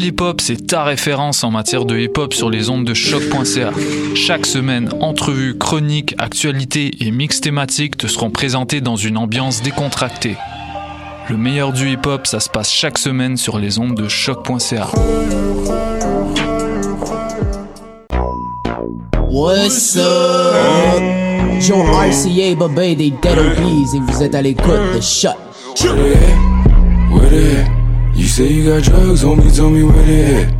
Pool Hip Hop, c'est ta référence en matière de hip hop sur les ondes de choc.ca. Chaque semaine, entrevues, chroniques, actualités et mix thématiques te seront présentés dans une ambiance décontractée. Le meilleur du hip hop, ça se passe chaque semaine sur les ondes de choc.ca. What's up? Joe RCA, Bobé des Dead Obies et vous êtes à l'écoute de Shot. You say you got drugs, homie, tell me where they at.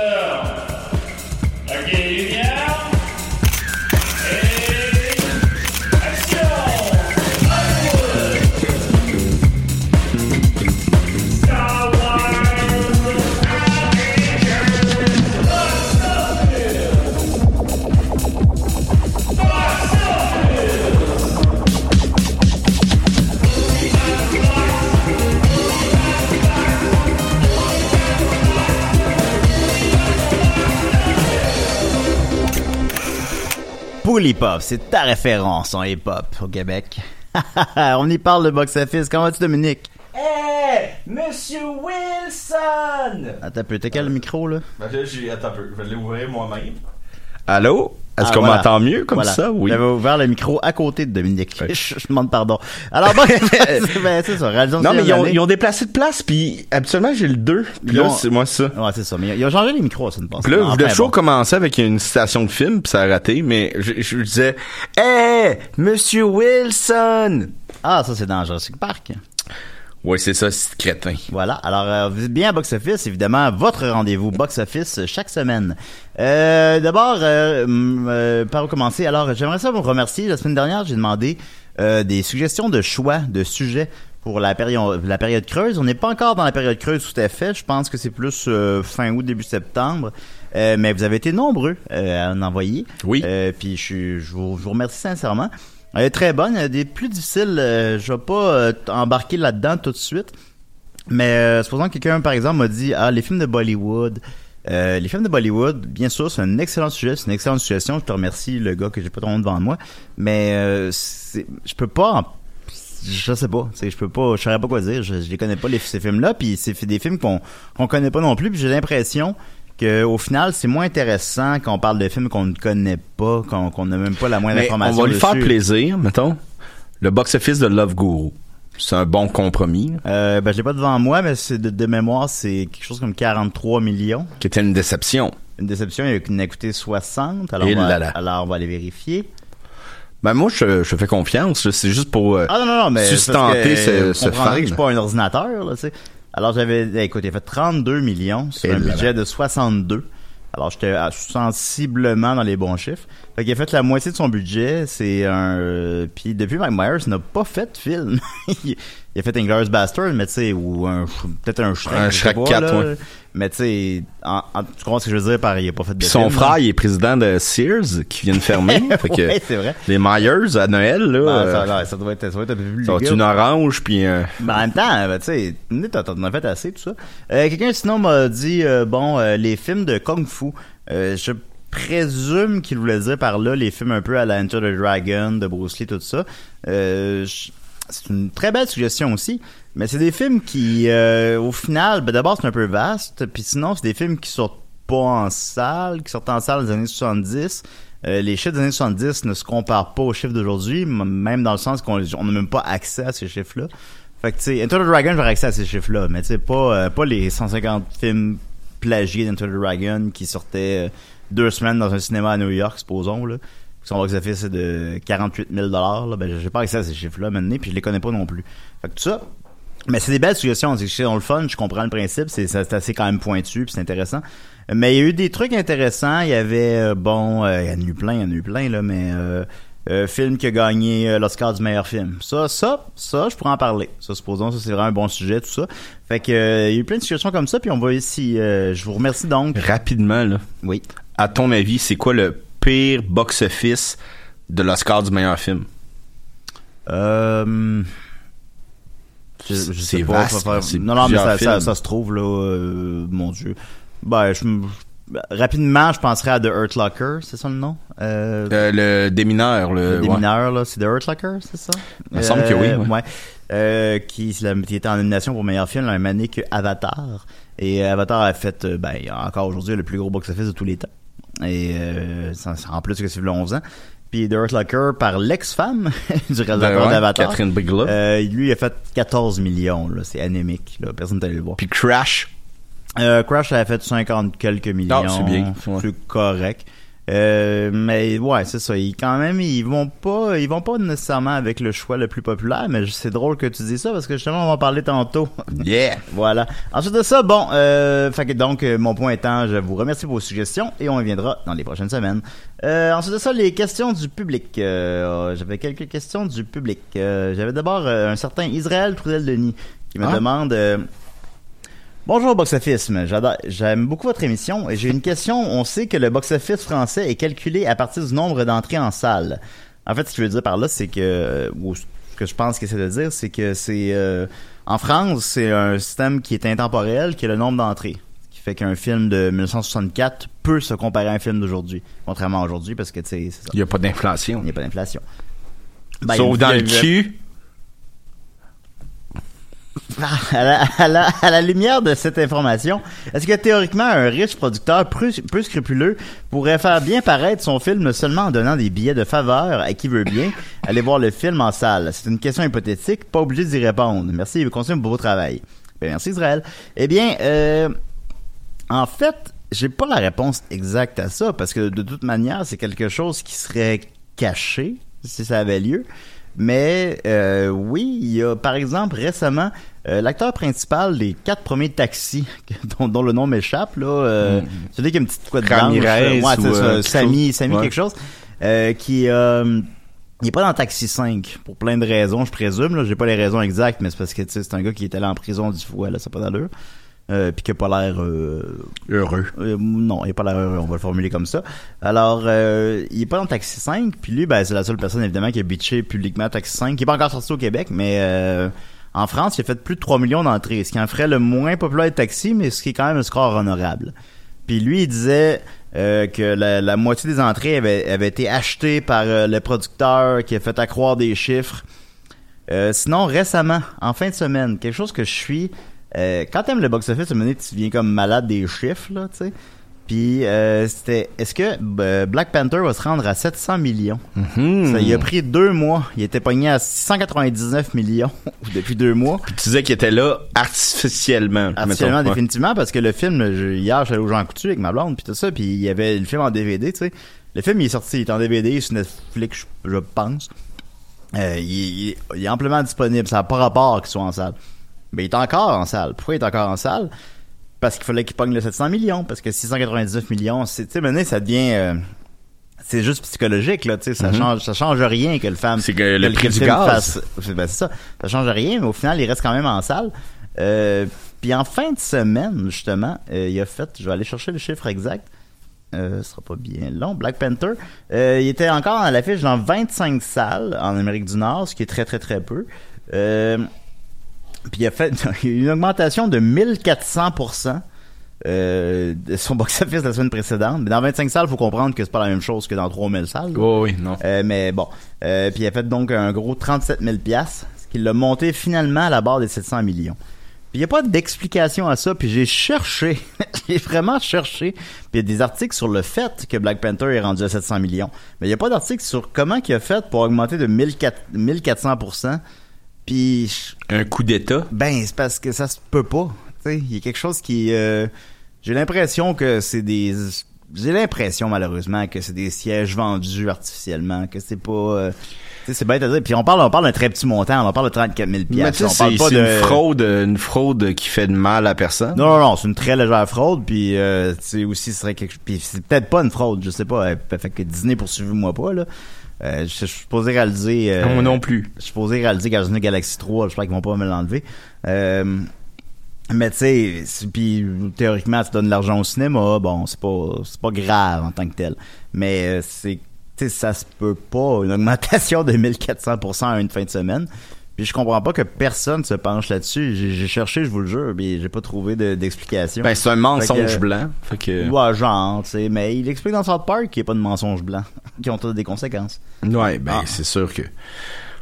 Hip Hop, c'est ta référence en hip hop au Québec. On y parle de box-office. Comment vas-tu, Dominique? Hey, Monsieur Wilson! Attends un peu, t'as quel micro, là? Ben là, j'ai, attends un peu, je vais l'ouvrir moi-même. Allô? Est-ce Ah, qu'on voilà. m'entend mieux comme Voilà. ça? Oui. J'avais ouvert le micro à côté de Dominique. Je, je demande pardon. Alors, bon, ben, c'est ça, réalisation Non, mais ils ont, année. ils ont déplacé de place, puis habituellement, j'ai le 2. Puis là, c'est moi ça. Ouais, c'est ça. Mais ils ont changé les micros, ça ne passe Puis là, pas. le Enfin, show bon. commençait avec une citation de film, puis ça a raté, mais je, je disais « Hey, Monsieur Wilson! Ah, ça, c'est dans Jurassic Park. » Ouais, c'est ça, c'est crétin. Voilà. Alors, euh, vous êtes bien à Box Office, évidemment, votre rendez-vous Box Office chaque semaine. Euh, D'abord, euh, euh, par où commencer? Alors, j'aimerais ça vous remercier. La semaine dernière, j'ai demandé des suggestions de choix de sujets pour la période la période creuse. On n'est pas encore dans la période creuse tout à fait. Je pense que c'est plus fin août début septembre. Euh, mais vous avez été nombreux à en envoyer. Oui. Euh, puis je, suis- je, vous, je vous remercie sincèrement. Elle est très bonne. Y a des plus difficiles. euh, je vais pas euh, embarquer là-dedans tout de suite. Mais euh, supposons que quelqu'un, par exemple, m'a dit Ah, les films de Bollywood. Euh, les films de Bollywood, bien sûr, c'est un excellent sujet, c'est une excellente suggestion. Je te remercie, le gars que j'ai pas nom devant moi. Mais euh, je peux pas. je sais pas, je peux pas, je saurais pas quoi dire. Je, je les connais pas les, ces films-là, puis c'est des films qu'on qu'on connaît pas non plus. Puis j'ai l'impression que au final, c'est moins intéressant quand on parle de films qu'on ne connaît pas, qu'on n'a même pas la moindre Mais on information va lui faire plaisir, mettons. Le box-office de Love Guru. C'est un bon compromis, Euh, ben, je l'ai pas devant moi, mais c'est de, de mémoire, c'est quelque chose comme 43 millions. qui était une déception. Une déception, il a coûté 60. Alors, Et on va, là là. alors on va aller vérifier. Ben moi, je, je fais confiance. C'est juste pour euh, Ah non, non, non, mais. sustenter ce, ce fan. je suis pas un ordinateur, là, tu sais. Alors, j'avais, eh, écoute, il a fait 32 millions sur Et un là budget là. de 62. Alors, j'étais sensiblement dans les bons chiffres. Fait qu'il a fait la moitié de son budget. C'est un, euh, puis depuis, Mike Myers n'a pas fait de film. Il- a fait Inglourious Bastard, mais tu sais, ou un, peut-être un Shrek. Un Shrek pas, 4, là. ouais. Mais tu sais, tu comprends ce que je veux dire par il a pas fait de Puis son frère, il est président de Sears, qui vient de fermer. fait que Ouais, c'est vrai. Les Myers, à Noël, là. Ben, euh, ça, ouais, ça doit être, ça doit être un peu plus ça va être une orange, puis euh, Ben, en même temps, ben, tu sais, t'en as fait assez, tout ça. Euh, Quelqu'un sinon m'a dit, euh, bon, euh, les films de Kung Fu, euh, je présume qu'il voulait dire par là les films un peu à la Enter the Dragon, de Bruce Lee, tout ça. Euh, je- c'est une très belle suggestion aussi, mais c'est des films qui, euh, au final, ben, d'abord c'est un peu vaste, puis sinon c'est des films qui sortent pas en salle, qui sortent en salle dans les années 70. Euh, les chiffres des années 70 ne se comparent pas aux chiffres d'aujourd'hui, même dans le sens qu'on on n'a même pas accès à ces chiffres-là. Fait que, tu sais, Enter the Dragon, j'aurais accès à ces chiffres-là, mais tu sais, pas, euh, pas les 150 films plagiés d'Enter the Dragon qui sortaient deux semaines dans un cinéma à New York, supposons, là. Son box-office c'est de 48 000 là. Ben, j'ai pas accès à ces chiffres-là maintenant, puis je les connais pas non plus. Fait que tout ça, mais c'est des belles suggestions, c'est dans le fun, je comprends le principe, c'est c'est assez quand même pointu, puis c'est intéressant. Mais il y a eu des trucs intéressants, il y avait, euh, bon, euh, il y en a eu plein, il y en a eu plein, là, mais euh, euh, film qui a gagné l'Oscar du meilleur film. Ça, ça, ça, je pourrais en parler. Ça, supposons, ça c'est vraiment un bon sujet, tout ça. Fait que il y a eu plein de situations comme ça, puis on va ici. je vous remercie donc. rapidement, là. Oui. À ton avis, c'est quoi le pire box-office de l'Oscar du meilleur film? Euh, je, je C'est sais pas. vaste, faire- c'est non, non, mais ça, ça, films. ça se trouve là. euh, mon Dieu. Ben, je, me- rapidement, je penserais à The Hurt Locker, c'est ça le nom? Euh, Euh, le démineur, le. le ouais. démineur, là, c'est The Hurt Locker, c'est ça? Il me semble que oui, Euh, ouais. Euh, qui était en nomination pour meilleur film la même année que Avatar. Et Avatar a fait, euh, ben, encore aujourd'hui, le plus gros box-office de tous les temps. Et euh, en plus que c'est le 11 ans. Puis The Hurt Locker par l'ex-femme du réalisateur Ben ouais, d'Avatar. Catherine Bigelow. Euh, lui, il a fait 14 millions, là. C'est anémique, là. Personne n'est allé le voir. Puis Crash. Euh, Crash a fait 50 quelques millions. Ah, c'est bien. C'est correct. Euh, mais ouais, c'est ça. Ils quand même, ils vont pas, ils vont pas nécessairement avec le choix le plus populaire. Mais c'est drôle que tu dis ça parce que justement, on va en parler tantôt. Yeah. voilà. Ensuite de ça, bon, euh, fait que donc euh, mon point étant, je vous remercie pour vos suggestions et on y viendra dans les prochaines semaines. Euh, ensuite de ça, les questions du public. Euh, J'avais quelques questions du public. J'avais d'abord un certain Israël Trudel-Denis qui me Ah. demande. Bonjour Box Office, j'adore- j'aime beaucoup votre émission et j'ai une question. On sait que le Box Office français est calculé à partir du nombre d'entrées en salle. En fait, ce qu'il veut dire par là, c'est que, ou ce que je pense qu'il essaie de dire, c'est que c'est euh, en France, c'est un système qui est intemporel, qui est le nombre d'entrées, qui fait qu'un film de 1964 peut se comparer à un film d'aujourd'hui, contrairement à aujourd'hui, parce que tu sais, c'est. Il n'y a pas d'inflation. Il n'y a pas d'inflation. Ben, Sauf a- dans le cul. à, la, à, la, à la lumière de cette information, est-ce que théoriquement un riche producteur peu, peu scrupuleux pourrait faire bien paraître son film seulement en donnant des billets de faveur à qui veut bien aller voir le film en salle? C'est une question hypothétique, pas obligé d'y répondre. Merci et continuez pour beau travail. Ben, merci Israël. Eh bien, euh, en fait, j'ai pas la réponse exacte à ça parce que de toute manière, c'est quelque chose qui serait caché si ça avait lieu. Mais euh, oui, il y a par exemple récemment euh, l'acteur principal des quatre premiers taxis dont, dont le nom m'échappe là, euh, Mm. celui qui a une petite couette Ramirez blanche, ouais, c'est ou, euh, Ouais. quelque chose, euh, qui euh, il est pas dans Taxi 5 pour plein de raisons, je présume. Là, j'ai pas les raisons exactes, mais c'est parce que c'est un gars qui est allé en prison du fois, là, ça n'a pas d'allure. Euh, puis qui a pas l'air euh, heureux. non, il a pas l'air heureux, on va le formuler comme ça. Alors, euh, il est pas dans Taxi 5, puis lui, ben, c'est la seule personne évidemment qui a bitché publiquement Taxi 5, qui est pas encore sorti au Québec, mais euh, en France, il a fait plus de 3 millions d'entrées, ce qui en ferait le moins populaire de Taxi, mais ce qui est quand même un score honorable. Puis lui, il disait euh, que la, la moitié des entrées avaient été achetées par euh, le producteur qui a fait accroire des chiffres. Euh, sinon, récemment, en fin de semaine, quelque chose que je suis... euh, quand t'aimes le box-office, tu deviens comme malade des chiffres, là, tu sais. Puis, euh, c'était... Est-ce que euh, Black Panther va se rendre à 700 millions? Hmm. Ça, il a pris deux mois. Il était pogné à 699 millions depuis deux mois. Puis tu disais qu'il était là artificiellement. Mettons. Ouais. définitivement, parce que le film, je- hier, j'allais au Jean Coutu avec ma blonde, puis tout ça, puis il y avait le film en DVD, tu sais. Le film, il est sorti, il est en DVD sur Netflix, je, je pense. Euh, il, il- il est amplement disponible, ça n'a pas rapport qu'il soit en salle. Mais il est encore en salle. Pourquoi il est encore en salle? Parce qu'il fallait qu'il pogne le 700 millions, parce que 699 millions, c'est, tu sais, maintenant, ça devient... euh, c'est juste psychologique là, tu sais, ça Mhm. change, ça change rien que le femme. C'est que le prix du gaz. fasse- ben, c'est ça, ça change rien, mais au final, il reste quand même en salle. Euh, puis en fin de semaine, justement, euh, il a fait, je vais aller chercher le chiffre exact. Euh, ce sera pas bien long. Black Panther, euh, il était encore à l'affiche dans 25 salles en Amérique du Nord, ce qui est très très très peu. Puis il a fait il une augmentation de 1400% euh, de son box-office la semaine précédente. Mais dans 25 salles, faut comprendre que c'est pas la même chose que dans 3000 salles. Oh, oui, non. Euh, mais bon. Euh, puis il a fait donc un gros 37 000 piastres, ce qui l'a monté finalement à la barre des 700 millions. Puis il n'y a pas d'explication à ça, puis j'ai cherché, j'ai vraiment cherché, puis il y a des articles sur le fait que Black Panther est rendu à 700 millions. Mais il n'y a pas d'article sur comment il a fait pour augmenter de 1400 1400%. Puis... Un coup d'État? Ben, c'est parce que ça se peut pas. Tu sais, il y a quelque chose qui... euh, j'ai l'impression que c'est des... J'ai l'impression, malheureusement, que c'est des sièges vendus artificiellement, que c'est pas... euh, tu sais, c'est bête à dire. Puis on parle, on parle d'un très petit montant, on parle de 34 000 Mais On parle pas de... une fraude, une fraude qui fait de mal à personne. Non, non, non, c'est une très légère fraude, puis euh, c'est aussi, ce serait quelque puis c'est peut-être pas une fraude, je sais pas, euh, fait que Disney poursuivez-moi pas, là. Euh, je, suis supposé réaliser... euh, Moi non plus. Je suis supposé réaliser Guardians Galaxy 3, j'espère qu'ils vont pas me l'enlever. Euh, mais tu sais, puis théoriquement, tu donnes de l'argent au cinéma, bon, c'est pas, c'est pas grave en tant que tel. Mais euh, c'est, tu sais, ça se peut pas, une augmentation de 1400% en une fin de semaine. Puis je comprends pas que personne se penche là-dessus. J'ai, cherché, je vous le jure, mais j'ai pas trouvé de- d'explication. Ben, c'est un mensonge Fait que- blanc. Fait que... Ouais, genre, tu sais, mais il explique dans South Park qu'il n'y a pas de mensonge blanc, qui ont tous des conséquences. Ouais, ben, Ah. c'est sûr que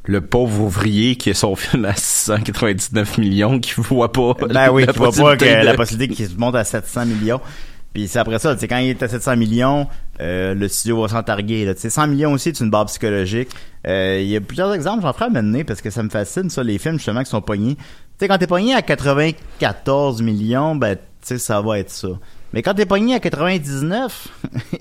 le pauvre ouvrier qui a son film à 699 millions, qui voit pas. Ben oui, vois pas que de- la possibilité qu'il se monte à 700 millions. Puis c'est après ça, tu sais, quand il est à 700 millions, euh, le studio va s'en targuer. Là. Tu sais, 100 millions aussi, c'est une barre psychologique. Euh, Il y a plusieurs exemples, j'en ferai à mener parce que ça me fascine, ça, les films justement qui sont pognés. Tu sais, quand t'es pogné à 94 millions, ben, tu sais, ça va être ça. Mais quand t'es pogné à 99,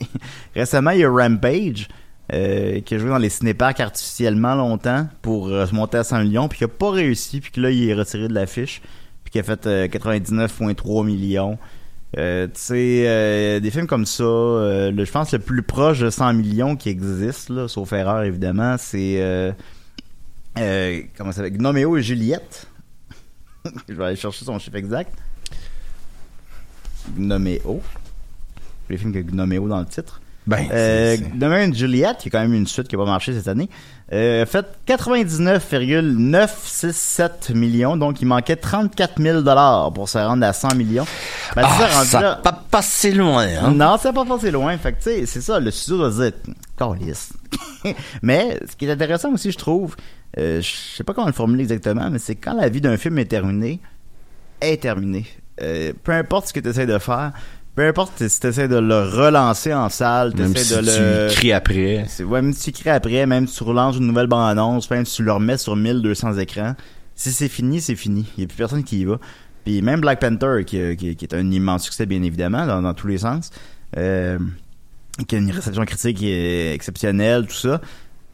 récemment, il y a Rampage, euh, qui a joué dans les cinéparks artificiellement longtemps pour se monter à 100 millions, puis qui a pas réussi, puis que là, il est retiré de l'affiche, puis qui a fait euh, 99,3 millions. Euh, tu sais, euh, des films comme ça, euh, je pense le plus proche de 100 millions qui existe, sauf erreur évidemment, c'est euh, comment ça s'appelle, Gnoméo et Juliette. je vais aller chercher son chiffre exact. Gnoméo. Les films que Gnoméo dans le titre. Ben, Euh, et Juliette, qui est quand même une suite qui n'a pas marché cette année, euh, a fait 99,967 millions, donc il manquait 34 000 dollars pour se rendre à 100 millions. Ben, Ah, rendu ça là- pas passé loin, hein? non, c'est pas passé loin. Fait que, tu sais, c'est ça, le studio doit dire, Calisse. mais, ce qui est intéressant aussi, je trouve, euh, je sais pas comment le formuler exactement, mais c'est quand la vie d'un film est terminée, est terminée. Euh, peu importe ce que tu essaies de faire, peu importe si tu essaies de le relancer en salle, tu Même essaies si de le... tu cries après. Ouais, même si tu crées après, même si tu relances une nouvelle bande-annonce, même si tu le remets sur 1200 écrans, si c'est fini, c'est fini. Il n'y a plus personne qui y va. Puis même Black Panther, qui, qui- qui est un immense succès, bien évidemment, dans, dans tous les sens, euh, qui a une réception critique exceptionnelle, tout ça,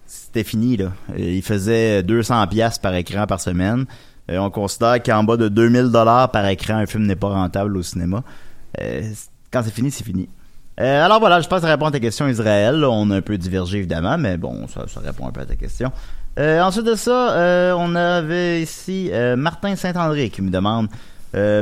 c'était fini, là. Euh, Il faisait 200 pièces par écran par semaine. Euh, on considère qu'en bas de 2000 dollars par écran, un film n'est pas rentable au cinéma. Euh, quand c'est fini, c'est fini. Euh, alors voilà, je pense que ça répond à ta question, Israël. On a un peu divergé, évidemment, mais bon, ça, répond un peu à ta question. Euh, ensuite de ça, euh, on avait ici Martin Saint-André qui me demande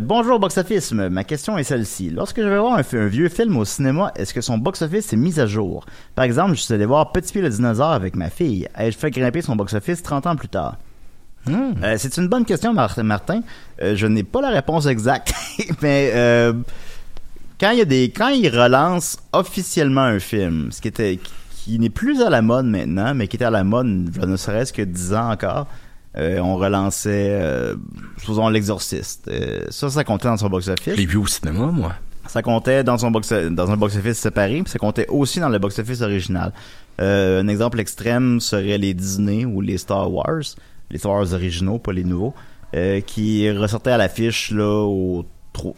Bonjour box-office, ma question est celle-ci. Lorsque je vais voir un, vieux film au cinéma, est-ce que son box-office est mis à jour? Par exemple, je suis allé voir Petit Pied le dinosaure avec ma fille. Ai-je fait grimper son box-office 30 ans plus tard Euh, c'est une bonne question, Mar- Martin. Je n'ai pas la réponse exacte, mais quand il y a des, quand officiellement un film, ce qui était, qui, n'est plus à la mode maintenant, mais qui était à la mode, ne serait-ce que 10 ans encore, euh, on relançait, euh, supposons l'exorciste. Euh, ça, ça comptait dans son box-office. Je l'ai vu au cinéma, moi. Ça comptait dans son box dans un box-office séparé, puis ça comptait aussi dans le box-office original. Euh, un exemple extrême serait les Disney ou les Star Wars, les Star Wars originaux, pas les nouveaux, qui ressortaient à l'affiche là au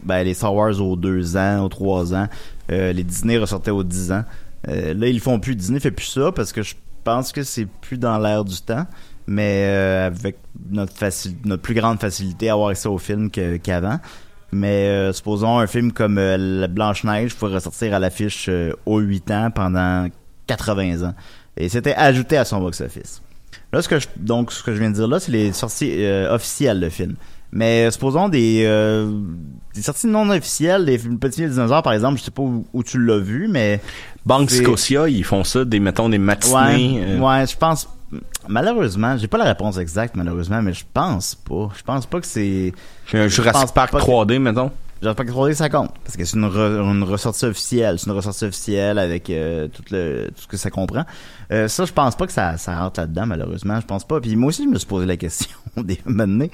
ben, les Star Wars aux deux ans, aux trois ans, euh, les Disney ressortaient aux 10 ans. Euh, là, ils font plus. Disney fait plus ça parce que je pense que c'est plus dans l'air du temps, mais euh, avec notre notre plus grande facilité à avoir accès au film qu'avant. Mais euh, supposons un film comme euh, La Blanche-Neige pourrait ressortir à l'affiche euh, aux 8 ans pendant 80 ans. Et c'était ajouté à son box-office. Là, ce que je, donc, ce que je viens de dire là, c'est les sorties officielles de film. Mais supposons des, euh, des sorties non officielles, des films- petits dinosaures, par exemple, je sais pas où, où tu l'as vu, mais... Banque Scotia, ils font ça, des, mettons, des Ouais, matinées. euh, ouais, je pense... Malheureusement, j'ai pas la réponse exacte, malheureusement, mais je pense pas. Je pense pas que c'est... Un je Jurassic Park pas que- 3D, mettons. Jurassic Park 3D, ça compte. Parce que c'est une, re- une ressortie officielle. C'est une ressortie officielle avec euh, tout, le, tout ce que ça comprend. Euh, ça, je pense pas que ça, ça rentre là-dedans, malheureusement. Je pense pas. Puis moi aussi, je me suis posé la question des moments donné.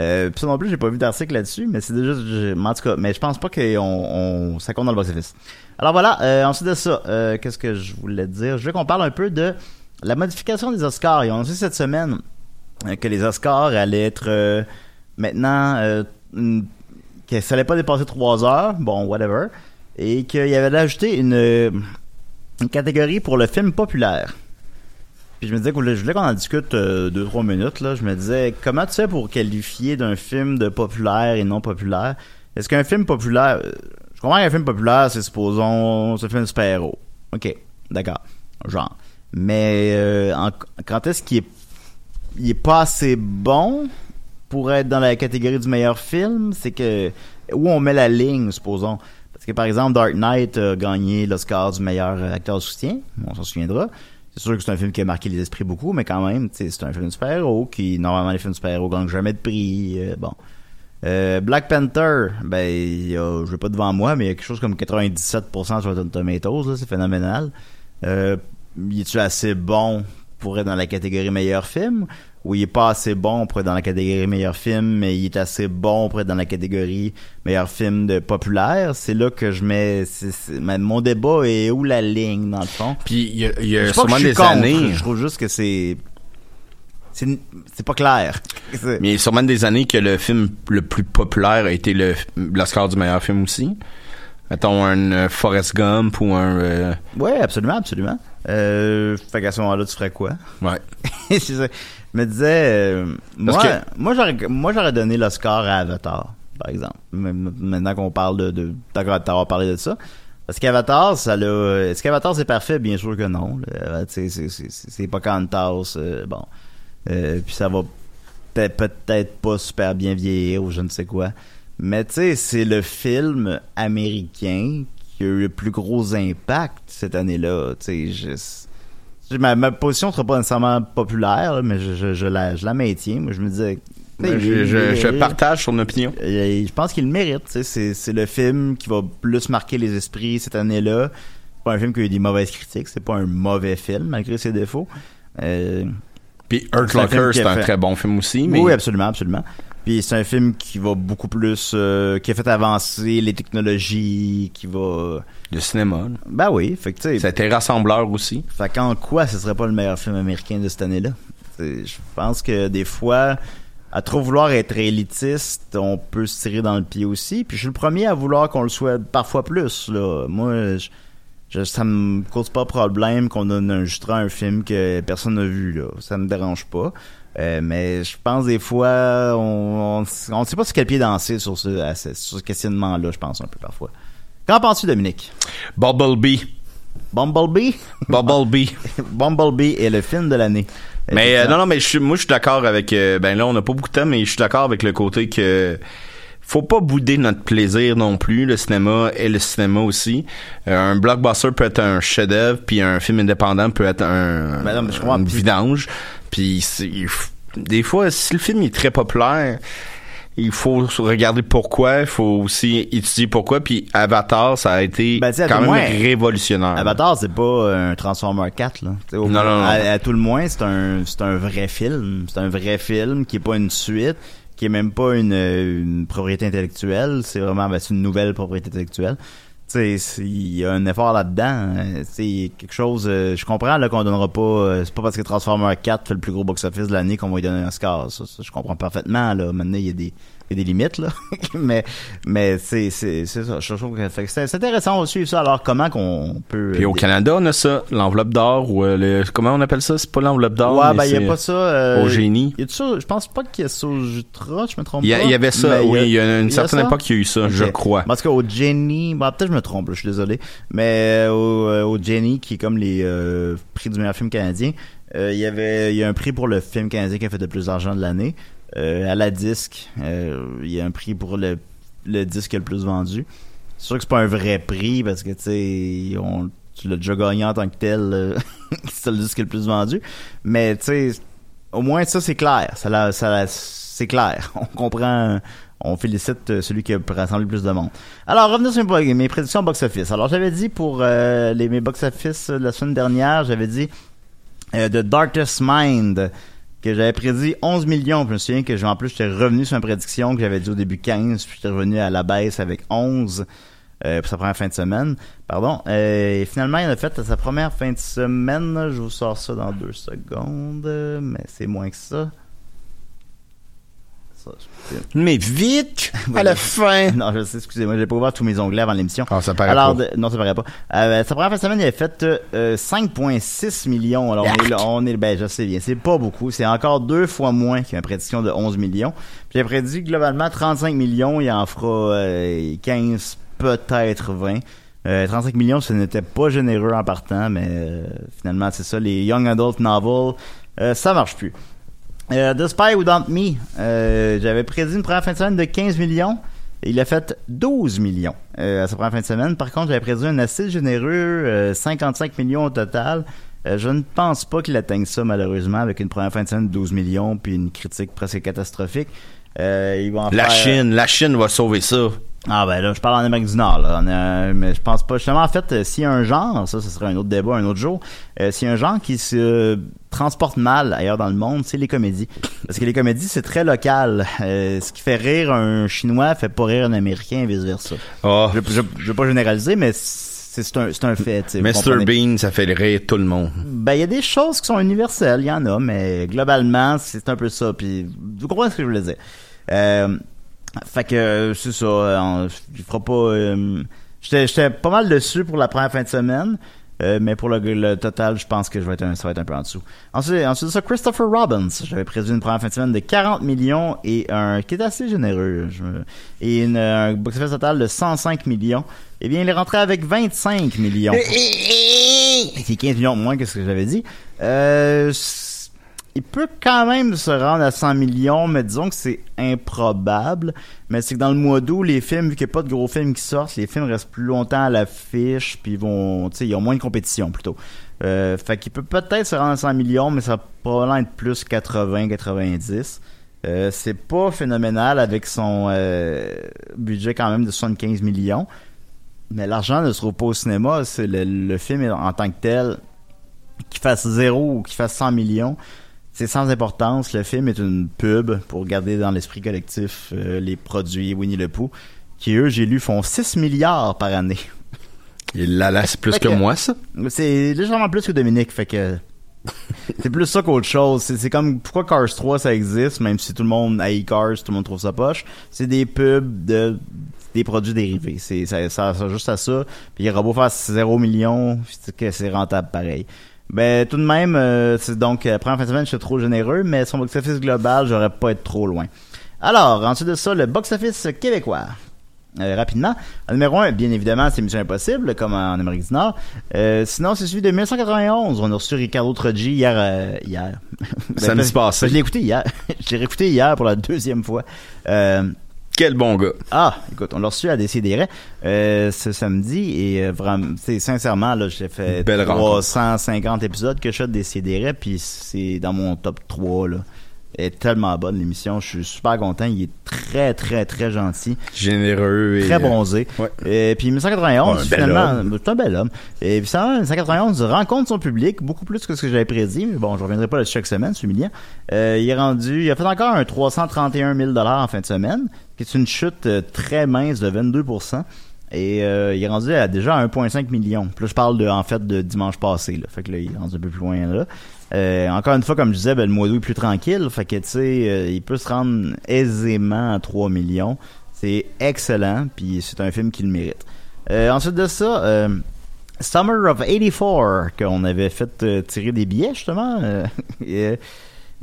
Euh, puis ça non plus, j'ai pas vu d'article là-dessus, mais c'est déjà... en tout cas, mais je pense pas qu'on on, ça compte dans le box-office. Alors voilà, euh, ensuite de ça, euh, qu'est-ce que je voulais dire? Je veux qu'on parle un peu de la modification des Oscars. Ils ont annoncé cette semaine euh, que les Oscars allaient être euh, maintenant... euh, une- que ça allait pas dépasser trois heures, bon, whatever, et qu'il y avait ajouté une, une catégorie pour le film populaire. Puis je me disais que je voulais qu'on en discute euh, deux, trois minutes, là. Je me disais, comment tu fais pour qualifier d'un film de populaire et non populaire? Est-ce qu'un film populaire, euh, je comprends qu'un film populaire, c'est supposons, c'est un film super-héros. Ok, d'accord. Genre. Mais, euh, en- quand est-ce qu'il est, est pas assez bon pour être dans la catégorie du meilleur film, c'est que où on met la ligne, supposons? Parce que par exemple, Dark Knight a gagné l'Oscar du meilleur acteur de soutien, on s'en souviendra. C'est sûr que c'est un film qui a marqué les esprits beaucoup, mais quand même, c'est un film de super-héros qui, normalement, les films de super-héros gagnent jamais de prix. euh, bon. Euh, Black Panther, ben, il y a, je vais pas devant moi, mais il y a quelque chose comme 97% sur Rotten Tomatoes, là, c'est phénoménal. Euh, il est-tu assez bon pour être dans la catégorie meilleur film? Ou il est pas assez bon pour être dans la catégorie meilleur film, mais il est assez bon pour être dans la catégorie meilleur film de populaire? C'est là que je mets, mon débat est où la ligne, dans le fond? Puis il y a, y sûrement des contre, années. Je trouve juste que c'est, c'est, pas clair. Mais il y a sûrement des années que le film le plus populaire a été le l'Oscar du meilleur film aussi. Mettons un euh, Forrest Gump ou un euh, Ouais, absolument, absolument. Euh, fait qu'à ce moment-là, tu ferais quoi? ouais. Me disais, euh, moi, que- moi, j'aurais, moi, j'aurais donné l'Oscar à Avatar, par exemple. Maintenant qu'on parle de, de t'avoir parlé de ça. Parce qu'Avatar, ça l'a, est-ce qu'Avatar c'est parfait? Bien sûr que non. sais, c'est, c'est, c'est, c'est pas Cantas, euh, bon. Euh, puis ça va peut-être, peut-être pas super bien vieillir ou je ne sais quoi. Mais tu sais, c'est le film américain qui a eu le plus gros impact cette année-là. Tu sais, je- ma, ma position sera pas nécessairement populaire, là, mais je, je, je la, je la maintiens. Moi, je me disais. Ben, je, je, je partage son opinion. Je pense qu'il le mérite. C'est, le film qui va plus marquer les esprits cette année-là. C'est pas un film qui a eu des mauvaises critiques. C'est pas un mauvais film, malgré ses défauts. Euh, Puis Hurt C'est un Locker, c'est très bon film aussi. Mais Oui, absolument, absolument. Puis c'est un film qui va beaucoup plus, euh, qui a fait avancer les technologies, qui va. le cinéma. là. Ben oui, fait que tu sais. Ça a été rassembleur aussi. Fait qu'en quoi ce serait pas le meilleur film américain de cette année-là? Je pense que des fois, à trop vouloir être élitiste, on peut se tirer dans le pied aussi. Puis je suis le premier à vouloir qu'on le soit parfois plus. Là. Moi, je, je- ça me cause pas problème qu'on donne un un film que personne n'a vu. Là. Ça me dérange pas. Euh, mais je pense des fois, on, on sait pas sur quel pied danser sur ce, sur ce questionnement-là, je pense un peu parfois. Qu'en penses-tu, Dominique? Bumblebee. Bumblebee? Bumblebee. Bumblebee est le film de l'année. Mais euh, non, non, mais je moi, je suis d'accord avec. euh, ben là, on n'a pas beaucoup de temps, mais je suis d'accord avec le côté que faut pas bouder notre plaisir non plus. Le cinéma et le cinéma aussi. Euh, un blockbuster peut être un chef-d'œuvre, puis un film indépendant peut être un, Ben non, mais je comprends. une vidange. Puis des fois, si le film est très populaire. Il faut regarder pourquoi, il faut aussi étudier pourquoi, puis Avatar, ça a été Ben, quand même moins, révolutionnaire. Avatar, c'est pas un Transformer 4, là. Au- Non, non, non. À, à tout le moins, c'est un, c'est un vrai film. C'est un vrai film qui est pas une suite, qui est même pas une, une propriété intellectuelle. C'est vraiment, ben, c'est une nouvelle propriété intellectuelle. Il y a un effort là-dedans. Euh, C'est quelque chose, euh, je comprends, là, qu'on donnera pas, euh, c'est pas parce que Transformer 4 fait le plus gros box-office de l'année qu'on va lui donner un Oscar. Ça, ça, je comprends parfaitement, là. Maintenant, il y a des il y a des limites là, mais mais c'est c'est c'est ça. Je trouve que c'est c'est intéressant de suivre ça. Alors comment qu'on peut Puis au euh, Canada, on a ça, l'enveloppe d'or ou euh, le comment on appelle ça? C'est pas l'enveloppe d'or. Ouais, mais ben il y a pas ça. Euh, Au génie. Y a ça Je pense pas qu'il y a ça au Jutra, je me trompe Il y, a- pas. il y avait ça, oui. Il y a une certaine époque qu'il y a eu ça, je crois. Parce qu'au Jenny, bah peut-être je me trompe, là, je suis désolé, mais au, au Jenny, qui est comme les euh, prix du meilleur film canadien, euh, il y avait il y a un prix pour le film canadien qui a fait le plus d'argent de l'année. Euh, à la disque, euh, il y a un prix pour le, le disque le plus vendu. C'est sûr que c'est pas un vrai prix parce que tu on l'as déjà gagné en tant que tel, euh, c'est le disque le plus vendu. Mais au moins ça c'est clair, ça, c'est clair. On comprend, on félicite celui qui a rassemblé le plus de monde. Alors revenons sur mes, mes prédictions box-office. Alors j'avais dit pour les mes box-office la semaine dernière, j'avais dit The Darkest Mind que j'avais prédit 11 millions. Puis je me souviens que en plus j'étais revenu sur ma prédiction que j'avais dit au début 15, puis j'étais revenu à la baisse avec 11 euh, pour sa première fin de semaine. Pardon. Euh, et finalement, il a fait sa première fin de semaine. Je vous sors ça dans deux secondes, mais c'est moins que ça. Ça, Mais vite à la fin. non, je sais, excusez-moi, j'ai pas ouvert tous mes onglets avant l'émission. Ah, ça paraît Alors, pas. de- non, ça paraît pas. Euh, sa première fin de semaine, il a fait euh, 5,6 millions. Alors, on est, là- on est, ben, je sais bien, c'est pas beaucoup. C'est encore deux fois moins qu'une prédiction de 11 millions. J'ai prédit globalement 35 millions, il en fera euh, 15, peut-être 20. Euh, 35 millions, ce n'était pas généreux en partant, mais euh, finalement, c'est ça, les Young Adult Novels, euh, ça marche plus. Euh, The Spy Without Me, euh, j'avais prédit une première fin de semaine de 15 millions. Il a fait 12 millions euh, à sa première fin de semaine. Par contre, j'avais prédit un assez généreux euh, 55 millions au total. Euh, je ne pense pas qu'il atteigne ça malheureusement avec une première fin de semaine de 12 millions puis une critique presque catastrophique. Euh, il va en La faire- Chine, la Chine va sauver ça. Ah ben là, je parle en Amérique du Nord, là. A- mais je pense pas. Justement, en fait, euh, s'il y a un genre, ça, ce serait un autre débat, un autre jour. Euh, s'il y a un genre qui se euh, transporte mal ailleurs dans le monde, c'est les comédies. Parce que les comédies, c'est très local. Euh, ce qui fait rire un Chinois fait pas rire un Américain et vice versa. Oh, Je, je, je veux pas généraliser, mais c'est un, un fait. Mr. Bean, ça fait rire tout le monde. Ben, il y a des choses qui sont universelles, il y en a, mais globalement, c'est un peu ça. Puis, vous comprenez ce que je voulais dire. Euh, fait que, euh, c'est ça, euh, on- il fera pas... euh, J'étais j'étais pas mal dessus pour la première fin de semaine, euh, mais pour le, le total, je pense que je vais être un, ça va être un peu en dessous. Ensuite, ensuite de ça, Christopher Robbins. J'avais prévu une première fin de semaine de 40 millions et un qui est assez généreux. je et une, un box-office total de 105 millions. Eh bien, il est rentré avec 25 millions. C'est 15 millions de moins que ce que j'avais dit. Euh, il peut quand même se rendre à 100 millions, mais disons que c'est improbable. Mais c'est que dans le mois d'août, les films, vu qu'il n'y a pas de gros films qui sortent, les films restent plus longtemps à l'affiche, puis ils vont, ils ont moins de compétition plutôt. Euh, fait qu'il peut peut-être se rendre à 100 millions, mais ça va probablement être plus 80, 90. Euh, c'est pas phénoménal avec son euh, budget quand même de 75 millions. Mais l'argent ne se trouve pas au cinéma. C'est le, le film en tant que tel, qu'il fasse zéro ou qu'il fasse 100 millions, c'est sans importance. Le film est une pub pour garder dans l'esprit collectif euh, les produits Winnie le Pooh, qui eux, j'ai lu, font 6 milliards par année. Et là, là, c'est plus que que- moi, ça? C'est légèrement plus que Dominique, fait que c'est plus ça qu'autre chose. C'est comme pourquoi Cars 3 ça existe, même si tout le monde haït Cars, tout le monde trouve ça poche? C'est des pubs de des produits dérivés. C'est ça, ça sert juste à ça. Puis il aura beau faire 0 millions, c'est que c'est rentable pareil. Ben tout de même, euh, c'est donc euh, première fin de semaine, je suis trop généreux, mais son box-office global, j'aurais pas être trop loin. Alors, ensuite de ça, le box-office québécois. Euh, rapidement. En numéro 1, bien évidemment, c'est Mission Impossible, comme en Amérique du Nord. Euh, sinon, c'est celui de 1991. On a reçu Ricardo Trogi hier. euh, hier. Ben, Samedi passé. Je l'ai écouté hier. J'ai réécouté hier pour la deuxième fois. Euh, Quel bon gars. ah, écoute, on l'a reçu à Décideret euh, ce samedi et euh, vraiment, sincèrement là, j'ai fait Belle 350 épisodes que je fais de Décideret puis c'est dans mon top 3 là. Elle est tellement bonne l'émission, je suis super content, il est très très très gentil, Généreux et. très bronzé. Ouais. Et puis 1991 Ouais, un bel finalement, c'est un bel homme. Et puis ça, 1991 rencontre son public beaucoup plus que ce que j'avais prédit, mais bon, je reviendrai pas là-dessus chaque semaine, c'est humiliant. Euh, il est rendu, il a fait encore un 331 000 dollars en fin de semaine, qui est une chute euh, très mince de 22% Et euh, il est rendu à déjà à 1,5 million. Puis là, je parle de, en fait de dimanche passé. Fait que là, il est rendu un peu plus loin là. Euh, encore une fois, comme je disais, ben, le mois d'août est plus tranquille. Fait que tu sais, il peut se rendre aisément à 3 millions. C'est excellent. Puis c'est un film qui le mérite. Ensuite de ça, Summer of 84, qu'on avait fait tirer des billets justement.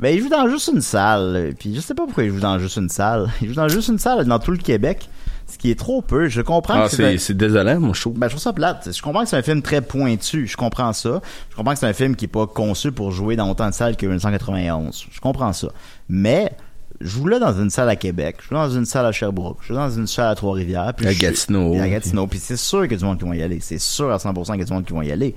euh, euh, ben, il joue dans juste une salle. Puis je sais pas pourquoi il joue dans juste une salle. Il joue dans juste une salle dans tout le Québec. Ce qui est trop peu. Je comprends Ah, que c'est c'est désolant, mon show. ben, je trouve ça plate. Je comprends que c'est un film très pointu. Je comprends ça. Je comprends que c'est un film qui est pas conçu pour jouer dans autant de salles que 1991. Je comprends ça. Mais, je joue là dans une salle à Québec. Je joue dans une salle à Sherbrooke. Je joue dans une salle à Trois-Rivières. puis À Gatineau. puis à Gatineau. Puis c'est sûr qu'il y a du monde qui vont y aller. C'est sûr à 100% qu'il y a du monde qui vont y aller.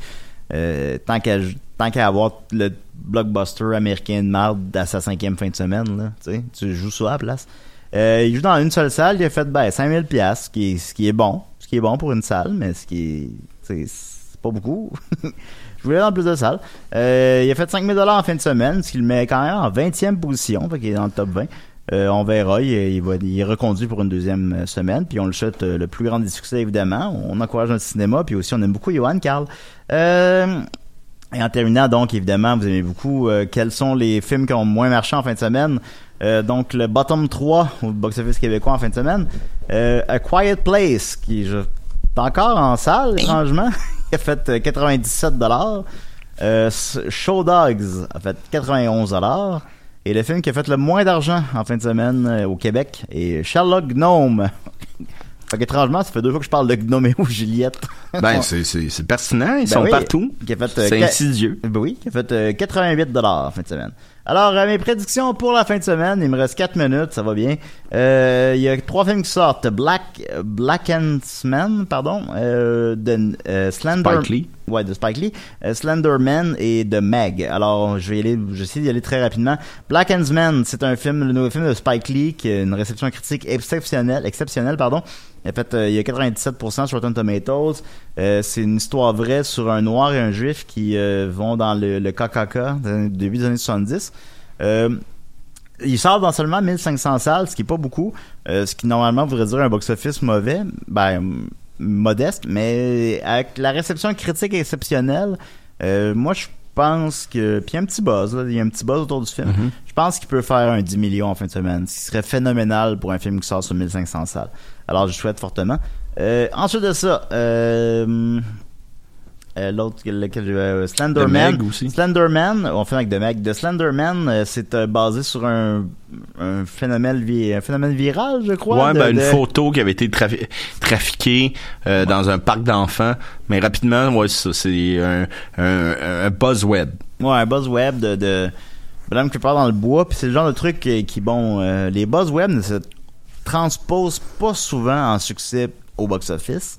Euh, tant qu'à tant qu'à avoir le blockbuster américain de marde à sa cinquième fin de semaine, là, tu joues ça à la place. Euh, il joue dans une seule salle, il a fait ben 5000 pièces, ce qui est bon, ce qui est bon pour une salle, mais ce qui est c'est pas beaucoup. Je voulais dans plus de salles. Euh, il a fait 5000 dollars en fin de semaine, ce qui le met quand même en 20e position, fait qu'il est dans le top 20. Euh, on verra, il, est reconduit pour une deuxième semaine, puis on le souhaite le plus grand des succès évidemment. On encourage notre cinéma, puis aussi on aime beaucoup Johan Carl. Euh, et en terminant, donc, évidemment, vous aimez beaucoup euh, quels sont les films qui ont moins marché en fin de semaine? Euh, donc, le bottom 3 au box-office québécois en fin de semaine. Euh, A Quiet Place, qui je, est encore en salle, étrangement. Il a fait euh, 97 dollars. Euh, Show Dogs a fait 91 dollars. Et le film qui a fait le moins d'argent en fin de semaine euh, au Québec est Sherlock Gnome. fait qu'étrangement, ça fait deux fois que je parle de Gnoméo Juliette. Ben, c'est- pertinent, ils Ben sont oui, partout. Euh, C'est insidieux. Ben oui, qui a fait euh, 88 dollars en fin de semaine. Alors, euh, mes prédictions pour la fin de semaine, il me reste 4 minutes, ça va bien. Euh, Il y a trois films qui sortent. Black, Black Man, pardon, euh, de euh, Slender... Spike Lee. Ouais, de Spike Lee. Slenderman et de Meg. Alors, je vais y aller, j'essaie d'y aller très rapidement. Black Man, c'est un film, le nouveau film de Spike Lee qui a une réception critique exceptionnelle, exceptionnelle, pardon. A fait, il y a 97% sur Rotten Tomatoes. Euh, c'est une histoire vraie sur un noir et un juif qui euh, vont dans le, le KKK début des années 70. Euh, il sort dans seulement 1500 salles, ce qui est pas beaucoup, euh, ce qui normalement voudrait dire un box-office mauvais, ben modeste, mais avec la réception critique exceptionnelle, euh, moi je pense que puis il y a un petit buzz, là, il y a un petit buzz autour du film. Mhm. Je pense qu'il peut faire un 10 millions en fin de semaine, ce qui serait phénoménal pour un film qui sort sur 1500 salles. Alors je souhaite fortement. Euh, ensuite de ça, euh, euh, l'autre lequel euh, Slenderman The aussi. Slenderman on fait avec The Meg de Slenderman euh, c'est euh, basé sur un, un phénomène vi- un phénomène viral je crois Ouais, de- ben, une de- photo qui avait été trafi- trafiquée dans un parc d'enfants. Mais rapidement, ouais, c'est ça, c'est un, un, un buzz web. Ouais, un buzz web de, de Madame part dans le bois, puis c'est le genre de truc qui, qui, bon, les buzz web ne se transposent pas souvent en succès au box-office.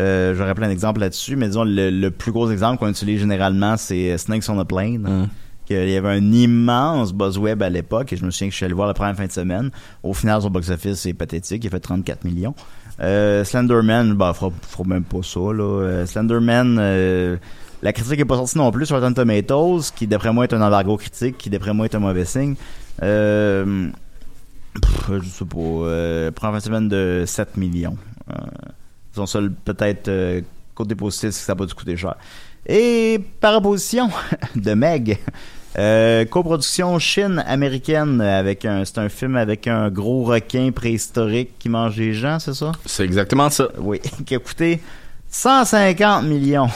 Euh, J'aurais plein d'exemples là-dessus, mais disons, le, le plus gros exemple qu'on utilise généralement, c'est euh, Snakes on a Plane. Que Il y avait un immense buzz web à l'époque, et je me souviens que je suis allé voir la première fin de semaine. Au final, son box-office, c'est pathétique, il a fait 34 millions. Euh, Slenderman, bah, fera, fera même pas ça, là. Slenderman, euh, la critique est pas sortie non plus sur Rotten Tomatoes, qui d'après moi est un embargo critique, qui d'après moi est un mauvais signe. Euh, pff, je sais pas, première fin de semaine de 7 millions. Euh, son seul, peut-être, euh, côté positif, c'est que ça n'a pas dû coûter cher. Et par opposition de Meg, euh, coproduction Chine-américaine avec un, c'est un film avec un gros requin préhistorique qui mange des gens, c'est ça? C'est exactement ça. Oui, qui a coûté 150 millions.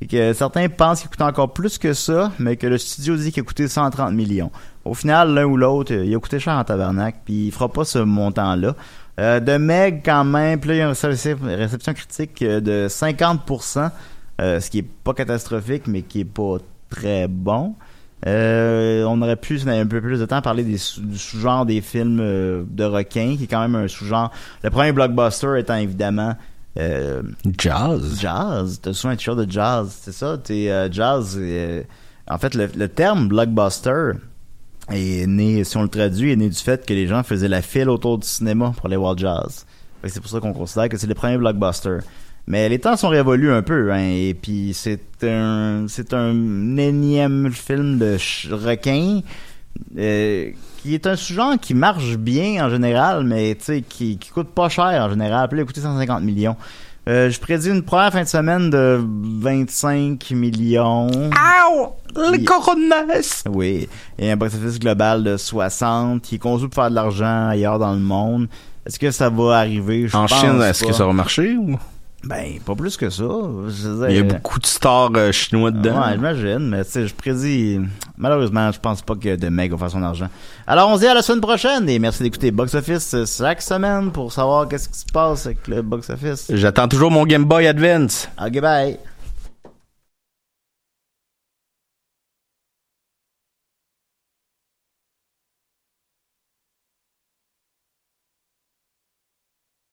Et que certains pensent qu'il coûte encore plus que ça, mais que le studio dit qu'il a coûté 130 millions. Au final, l'un ou l'autre, il a coûté cher en tabarnak, puis il fera pas ce montant-là. Euh, de Meg, quand même, puis là, il y a une réception critique euh, de 50%, euh, ce qui est pas catastrophique, mais qui est pas très bon. Euh, on aurait pu, si on avait un peu plus de temps, parler des sous- du sous-genre des films de requins, qui est quand même un sous-genre. Le premier blockbuster étant évidemment euh, Jazz. Jazz. T'as souvent un t-shirt de jazz, c'est ça? T'es euh, jazz. euh, en fait, le, le terme blockbuster est né, si on le traduit, est né du fait que les gens faisaient la file autour du cinéma pour aller voir jazz. C'est pour ça qu'on considère que c'est le premier blockbuster. Mais les temps sont révolus un peu, hein, et puis c'est un c'est un énième film de requin euh, qui est un sous-genre qui marche bien en général, mais qui, qui coûte pas cher en général. Puis il a coûté 150 millions. Euh, je prédis une première fin de semaine de 25 millions. Ow! Le Il- coronas! Oui. Et un box-office global de 60, qui est conçu pour faire de l'argent ailleurs dans le monde. Est-ce que ça va arriver? Je En pense Chine, est-ce que ça va marcher ou? Ben, pas plus que ça. Il y a dire, beaucoup de stars euh, chinois dedans. Ouais, j'imagine, mais tu sais, je prédis. Malheureusement, je pense pas que The Meg va faire son argent. Alors, on se dit à la semaine prochaine et merci d'écouter Box Office euh, chaque semaine pour savoir qu'est-ce qui se passe avec le Box Office. J'attends toujours mon Game Boy Advance. Ok, bye.